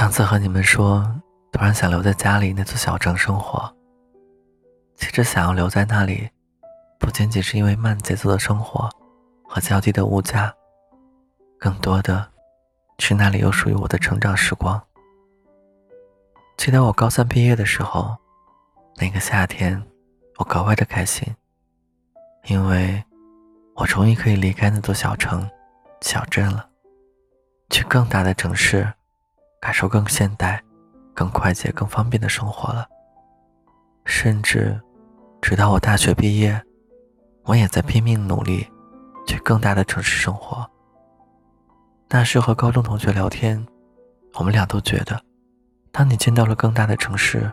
上次和你们说，突然想留在家里那座小城生活。其实想要留在那里，不仅仅是因为慢节奏的生活和较低的物价，更多的是那里有属于我的成长时光。记得我高三毕业的时候，那个夏天，我格外的开心，因为我终于可以离开那座小城、小镇了，去更大的城市。感受更现代、更快捷、更方便的生活了。甚至，直到我大学毕业，我也在拼命努力，去更大的城市生活。那时和高中同学聊天，我们俩都觉得，当你进到了更大的城市，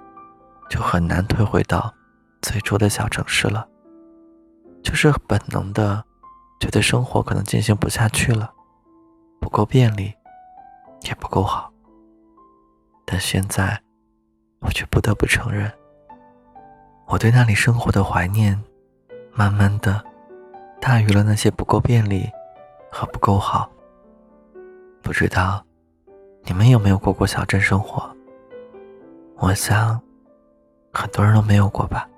就很难退回到最初的小城市了。就是本能的，觉得生活可能进行不下去了，不够便利，也不够好。但现在，我却不得不承认，我对那里生活的怀念，慢慢的大于了那些不够便利和不够好。不知道你们有没有过过小镇生活？我想，很多人都没有过吧。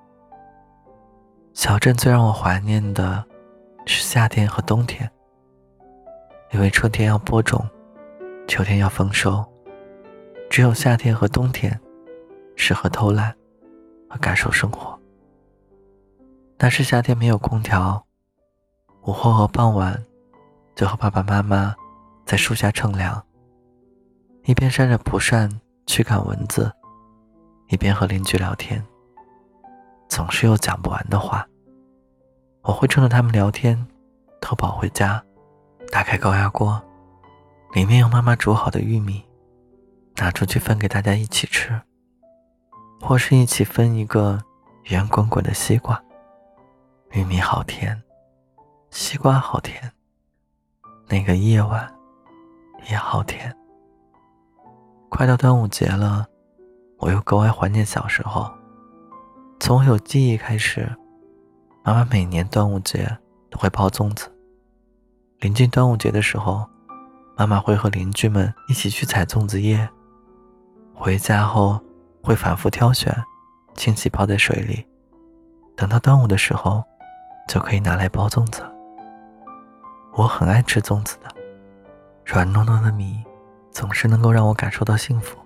小镇最让我怀念的，是夏天和冬天，因为春天要播种，秋天要丰收。只有夏天和冬天，适合偷懒和感受生活。但是夏天没有空调，午后和傍晚，就和爸爸妈妈在树下乘凉，一边扇着蒲扇驱赶蚊子，一边和邻居聊天。总是有讲不完的话，我会趁着他们聊天，偷跑回家，打开高压锅，里面有妈妈煮好的玉米。拿出去分给大家一起吃，或是一起分一个圆滚滚的西瓜。玉米好甜，西瓜好甜，那个夜晚也好甜。快到端午节了，我又格外怀念小时候。从我有记忆开始，妈妈每年端午节都会包粽子。临近端午节的时候，妈妈会和邻居们一起去采粽子叶。回家后会反复挑选，清洗泡在水里，等到端午的时候，就可以拿来包粽子。我很爱吃粽子的，软糯糯的米总是能够让我感受到幸福。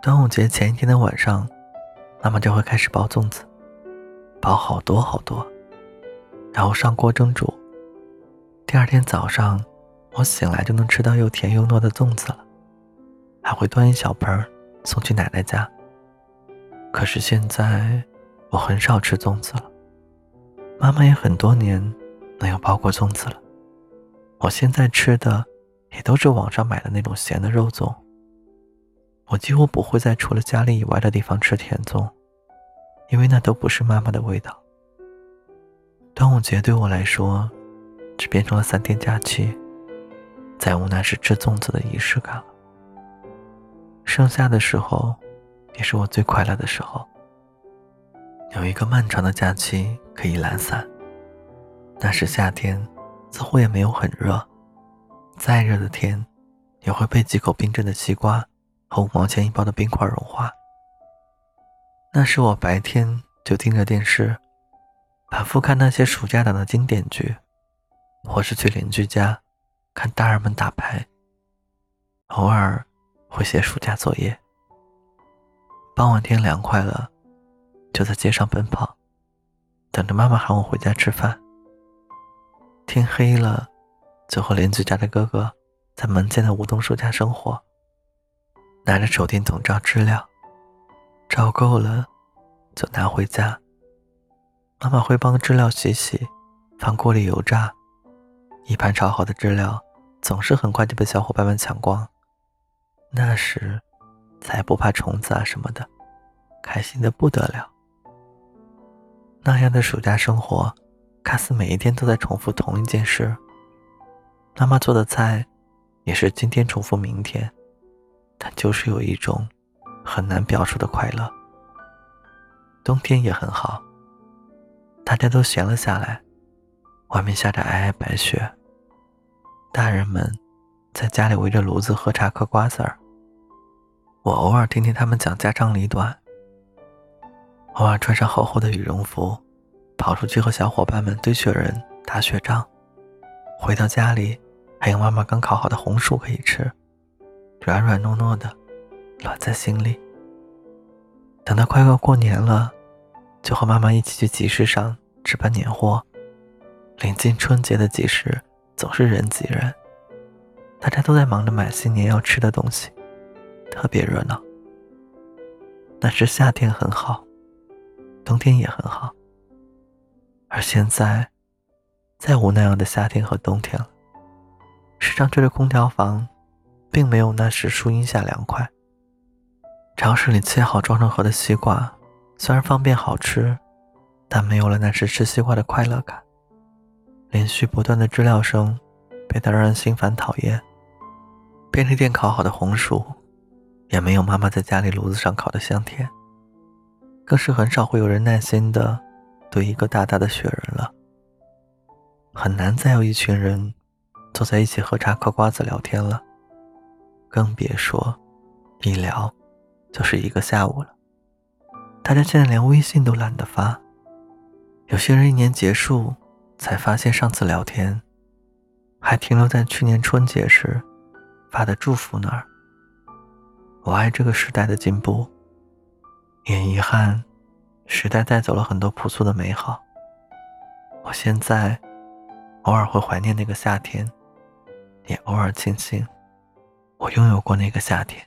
端午节前一天的晚上，妈妈就会开始包粽子，包好多好多，然后上锅蒸煮。第二天早上，我醒来就能吃到又甜又糯的粽子了。还会端一小盆送去奶奶家。可是现在我很少吃粽子了，妈妈也很多年没有包过粽子了。我现在吃的也都是网上买的那种咸的肉粽。我几乎不会在除了家里以外的地方吃甜粽，因为那都不是妈妈的味道。端午节对我来说，只变成了三天假期，再无那是吃粽子的仪式感。盛夏的时候，也是我最快乐的时候。有一个漫长的假期可以懒散。那时夏天，似乎也没有很热，再热的天，也会被几口冰镇的西瓜和五毛钱一包的冰块融化。那时我白天就盯着电视，反复看那些暑假档的经典剧，或是去邻居家看大人们打牌，偶尔。会写暑假作业。傍晚天凉快了，就在街上奔跑，等着妈妈喊我回家吃饭。天黑了，就和邻居家的哥哥在门前的梧桐树下生火，拿着手电筒照知了，照够了就拿回家。妈妈会帮知了洗洗，放锅里油炸，一盘炒好的知了总是很快就被小伙伴们抢光。那时，才不怕虫子啊什么的，开心的不得了。那样的暑假生活，看似每一天都在重复同一件事。妈妈做的菜，也是今天重复明天，但就是有一种很难表述的快乐。冬天也很好，大家都闲了下来，外面下着皑皑白雪，大人们在家里围着炉子喝茶嗑瓜子儿。我偶尔听听他们讲家长里短，偶尔穿上厚厚的羽绒服，跑出去和小伙伴们堆雪人、打雪仗。回到家里，还有妈妈刚烤好的红薯可以吃，软软糯糯的，暖在心里。等到快要过年了，就和妈妈一起去集市上置办年货。临近春节的集市总是人挤人，大家都在忙着买新年要吃的东西，特别热闹。那时夏天很好，冬天也很好，而现在再无那样的夏天和冬天了。时常觉得空调房并没有那时树荫下凉快。超市里切好装成盒的西瓜，虽然方便好吃，但没有了那时吃西瓜的快乐感。连续不断的知了声，变得让人心烦讨厌。便利店烤好的红薯，也没有妈妈在家里炉子上烤的香甜。更是很少会有人耐心的堆一个大大的雪人了。很难再有一群人坐在一起喝茶、嗑瓜子、聊天了。更别说一聊就是一个下午了。大家现在连微信都懒得发。有些人一年结束。才发现上次聊天，还停留在去年春节时发的祝福那儿。我爱这个时代的进步，也遗憾时代带走了很多朴素的美好。我现在偶尔会怀念那个夏天，也偶尔庆幸我拥有过那个夏天。